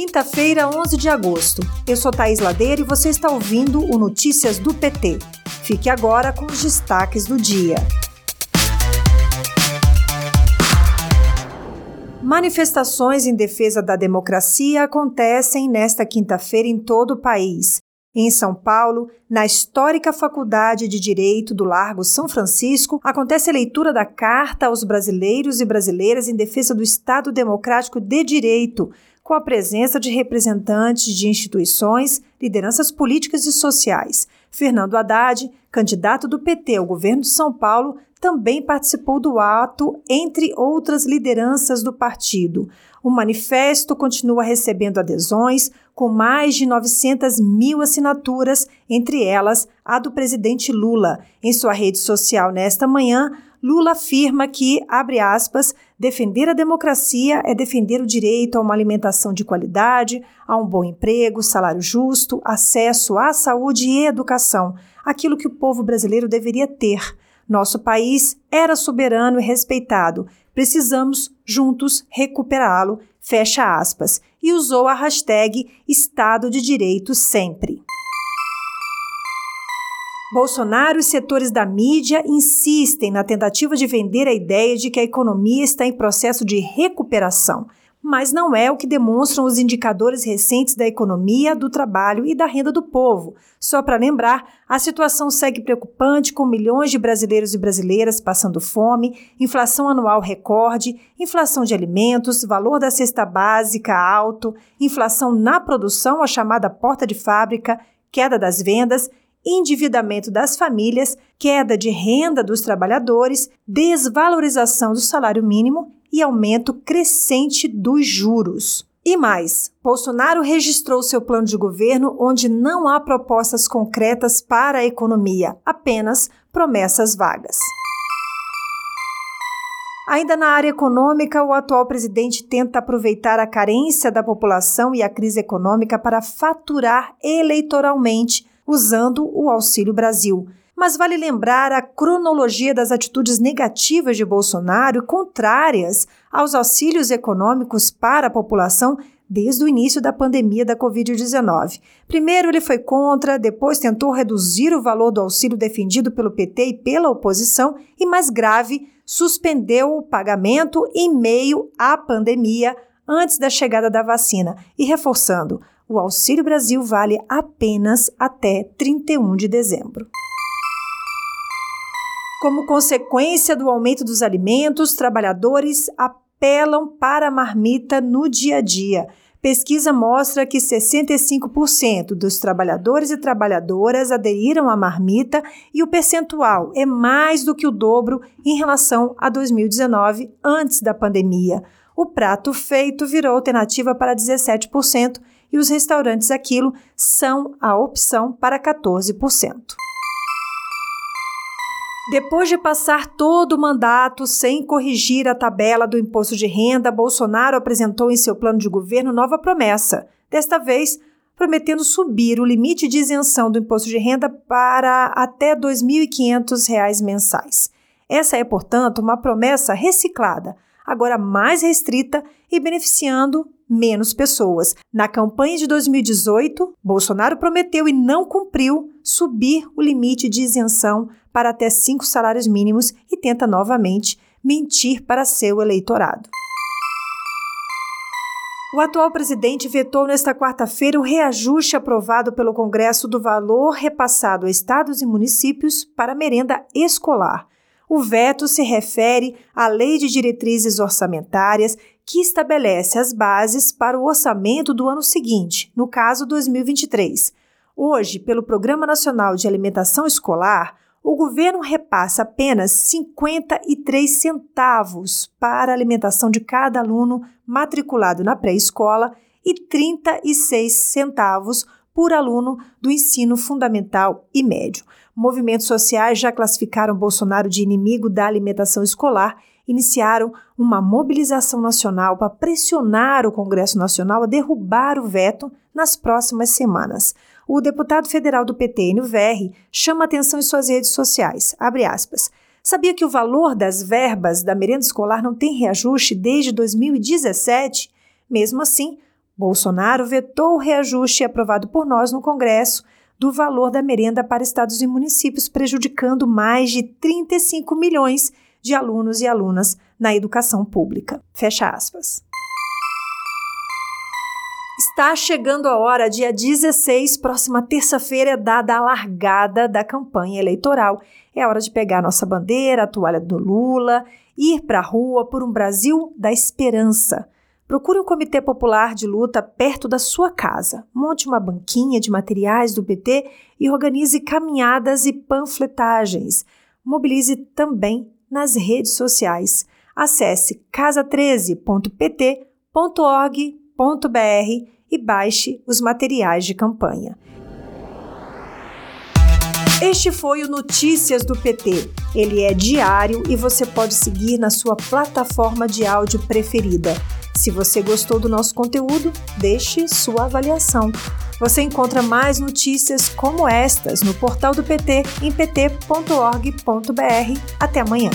Quinta-feira, 11 de agosto. Eu sou Thaís Ladeira e você está ouvindo o Notícias do PT. Fique agora com os destaques do dia. Manifestações em defesa da democracia acontecem nesta quinta-feira em todo o país. Em São Paulo, na histórica Faculdade de Direito do Largo São Francisco, acontece a leitura da Carta aos Brasileiros e Brasileiras em defesa do Estado Democrático de Direito, com a presença de representantes de instituições, lideranças políticas e sociais. Fernando Haddad, candidato do PT ao governo de São Paulo, também participou do ato, entre outras lideranças do partido. O manifesto continua recebendo adesões, com mais de 900 mil assinaturas, entre elas a do presidente Lula. Em sua rede social nesta manhã, Lula afirma que, abre aspas, defender a democracia é defender o direito a uma alimentação de qualidade, a um bom emprego, salário justo, acesso à saúde e educação, aquilo que o povo brasileiro deveria ter. Nosso país era soberano e respeitado. Precisamos, juntos, recuperá-lo. Fecha aspas. E usou a hashtag Estado de Direito sempre. Bolsonaro e setores da mídia insistem na tentativa de vender a ideia de que a economia está em processo de recuperação, mas não é o que demonstram os indicadores recentes da economia, do trabalho e da renda do povo. Só para lembrar, a situação segue preocupante, com milhões de brasileiros e brasileiras passando fome, inflação anual recorde, inflação de alimentos, valor da cesta básica alto, inflação na produção, a chamada porta de fábrica, queda das vendas endividamento das famílias, queda de renda dos trabalhadores, desvalorização do salário mínimo e aumento crescente dos juros. E mais, Bolsonaro registrou seu plano de governo onde não há propostas concretas para a economia, apenas promessas vagas. Ainda na área econômica, o atual presidente tenta aproveitar a carência da população e a crise econômica para faturar eleitoralmente usando o Auxílio Brasil. Mas vale lembrar a cronologia das atitudes negativas de Bolsonaro, contrárias aos auxílios econômicos para a população desde o início da pandemia da Covid-19. Primeiro, ele foi contra, depois tentou reduzir o valor do auxílio defendido pelo PT e pela oposição, e mais grave, suspendeu o pagamento em meio à pandemia, antes da chegada da vacina, e reforçando, o Auxílio Brasil vale apenas até 31 de dezembro. Como consequência do aumento dos alimentos, trabalhadores apelam para a marmita no dia a dia. Pesquisa mostra que 65% dos trabalhadores e trabalhadoras aderiram à marmita e o percentual é mais do que o dobro em relação a 2019, antes da pandemia. O prato feito virou alternativa para 17% e os restaurantes aquilo são a opção para 14%. Depois de passar todo o mandato sem corrigir a tabela do imposto de renda, Bolsonaro apresentou em seu plano de governo nova promessa. Desta vez, prometendo subir o limite de isenção do imposto de renda para até R$ 2.500 mensais. Essa é, portanto, uma promessa reciclada, agora mais restrita e beneficiando menos pessoas. Na campanha de 2018, Bolsonaro prometeu e não cumpriu subir o limite de isenção para até cinco salários mínimos e tenta novamente mentir para seu eleitorado. O atual presidente vetou nesta quarta-feira o reajuste aprovado pelo Congresso do valor repassado a estados e municípios para merenda escolar. O veto se refere à Lei de Diretrizes Orçamentárias, que estabelece as bases para o orçamento do ano seguinte, no caso 2023. Hoje, pelo Programa Nacional de Alimentação Escolar, o governo repassa apenas 53 centavos para a alimentação de cada aluno matriculado na pré-escola e 36 centavos por aluno do ensino fundamental e médio. Movimentos sociais já classificaram Bolsonaro de inimigo da alimentação escolar, iniciaram uma mobilização nacional para pressionar o Congresso Nacional a derrubar o veto nas próximas semanas. O deputado federal do PT, Enio Verri, chama atenção em suas redes sociais. Aspas. Sabia que o valor das verbas da merenda escolar não tem reajuste desde 2017? Mesmo assim, Bolsonaro vetou o reajuste aprovado por nós no Congresso do valor da merenda para estados e municípios, prejudicando mais de 35 milhões de alunos e alunas na educação pública. Fecha aspas. Está chegando a hora, dia 16, próxima terça-feira, dada a largada da campanha eleitoral. É hora de pegar nossa bandeira, a toalha do Lula, ir para a rua por um Brasil da esperança. Procure um comitê popular de luta perto da sua casa. Monte uma banquinha de materiais do PT e organize caminhadas e panfletagens. Mobilize também nas redes sociais. Acesse casa13.pt.org e baixe os materiais de campanha. Este foi o Notícias do PT. Ele é diário e você pode seguir na sua plataforma de áudio preferida. Se você gostou do nosso conteúdo, deixe sua avaliação. Você encontra mais notícias como estas no portal do PT em pt.org.br. Até amanhã.